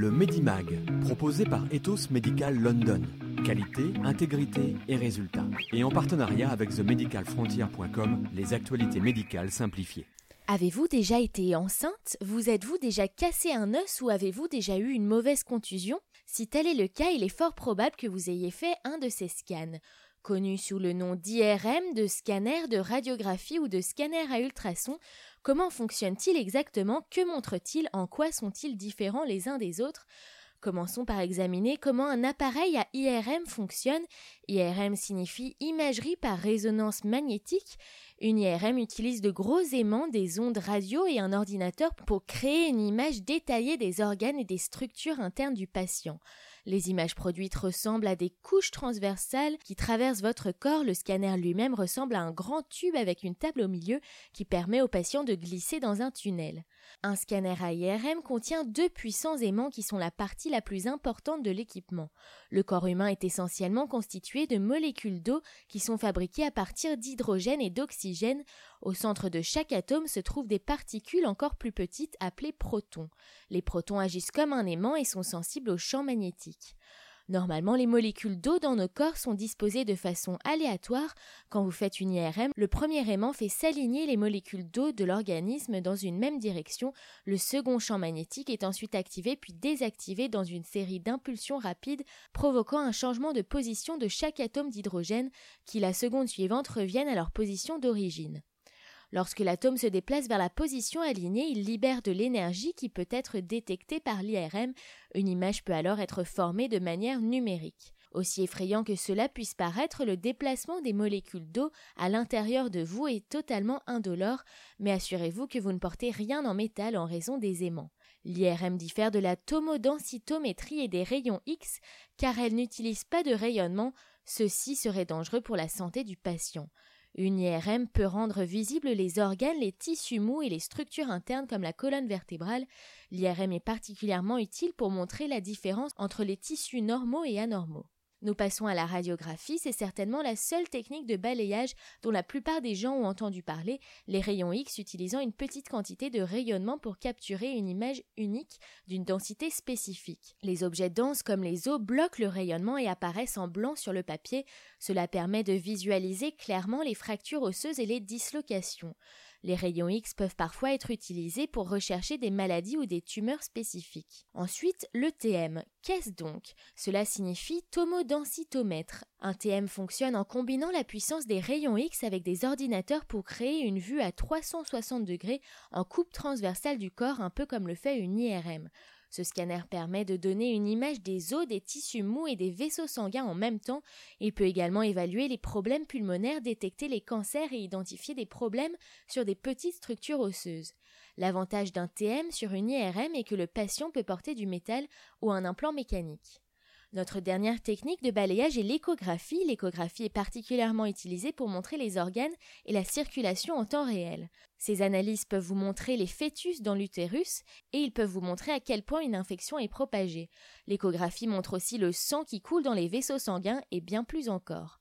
Le Medimag, proposé par Ethos Medical London. Qualité, intégrité et résultats. Et en partenariat avec themedicalfrontier.com, les actualités médicales simplifiées. Avez-vous déjà été enceinte? Vous êtes-vous déjà cassé un os ou avez-vous déjà eu une mauvaise contusion? Si tel est le cas, il est fort probable que vous ayez fait un de ces scans. Connu sous le nom d'IRM, de scanner, de radiographie ou de scanner à ultrasons, comment fonctionne-t-il exactement? Que montre-t-il? En quoi sont-ils différents les uns des autres? Commençons par examiner comment un appareil à IRM fonctionne. IRM signifie imagerie par résonance magnétique. Une IRM utilise de gros aimants, des ondes radio et un ordinateur pour créer une image détaillée des organes et des structures internes du patient. Les images produites ressemblent à des couches transversales qui traversent votre corps. Le scanner lui-même ressemble à un grand tube avec une table au milieu qui permet au patient de glisser dans un tunnel. Un scanner à IRM contient deux puissants aimants qui sont la partie la plus importante de l'équipement. Le corps humain est essentiellement constitué de molécules d'eau qui sont fabriquées à partir d'hydrogène et d'oxygène. Au centre de chaque atome se trouvent des particules encore plus petites appelées protons. Les protons agissent comme un aimant et sont sensibles au champ magnétique. Normalement, les molécules d'eau dans nos corps sont disposées de façon aléatoire. Quand vous faites une IRM, le premier aimant fait s'aligner les molécules d'eau de l'organisme dans une même direction. Le second champ magnétique est ensuite activé puis désactivé dans une série d'impulsions rapides, provoquant un changement de position de chaque atome d'hydrogène qui la seconde suivante reviennent à leur position d'origine. Lorsque l'atome se déplace vers la position alignée, il libère de l'énergie qui peut être détectée par l'IRM. Une image peut alors être formée de manière numérique. Aussi effrayant que cela puisse paraître, le déplacement des molécules d'eau à l'intérieur de vous est totalement indolore, mais assurez-vous que vous ne portez rien en métal en raison des aimants. L'IRM diffère de la tomodensitométrie et des rayons X car elle n'utilise pas de rayonnement, ceci serait dangereux pour la santé du patient. Une IRM peut rendre visibles les organes, les tissus mous et les structures internes comme la colonne vertébrale. L'IRM est particulièrement utile pour montrer la différence entre les tissus normaux et anormaux. Nous passons à la radiographie, c'est certainement la seule technique de balayage dont la plupart des gens ont entendu parler, les rayons X utilisant une petite quantité de rayonnement pour capturer une image unique d'une densité spécifique. Les objets denses comme les os bloquent le rayonnement et apparaissent en blanc sur le papier, cela permet de visualiser clairement les fractures osseuses et les dislocations. Les rayons X peuvent parfois être utilisés pour rechercher des maladies ou des tumeurs spécifiques. Ensuite, le TM. Qu'est-ce donc? Cela signifie tomodensitomètre. Un TM fonctionne en combinant la puissance des rayons X avec des ordinateurs pour créer une vue à 360 degrés en coupe transversale du corps, un peu comme le fait une IRM. Ce scanner permet de donner une image des os, des tissus mous et des vaisseaux sanguins en même temps. Il peut également évaluer les problèmes pulmonaires, détecter les cancers et identifier des problèmes sur des petites structures osseuses. L'avantage d'un TM sur une IRM est que le patient peut porter du métal ou un implant mécanique. Notre dernière technique de balayage est l'échographie. L'échographie est particulièrement utilisée pour montrer les organes et la circulation en temps réel. Ces analyses peuvent vous montrer les fœtus dans l'utérus et ils peuvent vous montrer à quel point une infection est propagée. L'échographie montre aussi le sang qui coule dans les vaisseaux sanguins et bien plus encore.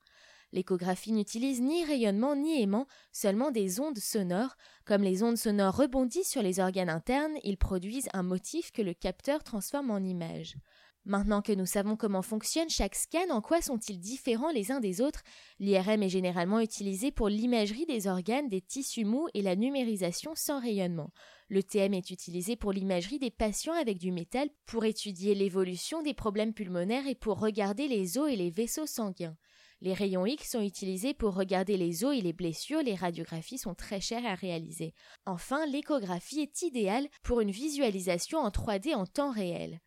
L'échographie n'utilise ni rayonnement ni aimant, seulement des ondes sonores. Comme les ondes sonores rebondissent sur les organes internes, ils produisent un motif que le capteur transforme en image. Maintenant que nous savons comment fonctionne chaque scan, en quoi sont-ils différents les uns des autres L'IRM est généralement utilisé pour l'imagerie des organes, des tissus mous et la numérisation sans rayonnement. Le TM est utilisé pour l'imagerie des patients avec du métal, pour étudier l'évolution des problèmes pulmonaires et pour regarder les os et les vaisseaux sanguins. Les rayons X sont utilisés pour regarder les os et les blessures, les radiographies sont très chères à réaliser. Enfin, l'échographie est idéale pour une visualisation en 3D en temps réel.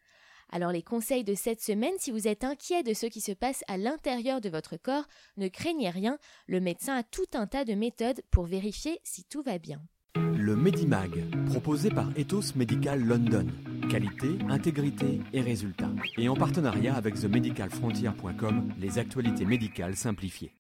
Alors les conseils de cette semaine, si vous êtes inquiet de ce qui se passe à l'intérieur de votre corps, ne craignez rien, le médecin a tout un tas de méthodes pour vérifier si tout va bien. Le Medimag, proposé par Ethos Medical London. Qualité, intégrité et résultats. Et en partenariat avec themedicalfrontier.com, les actualités médicales simplifiées.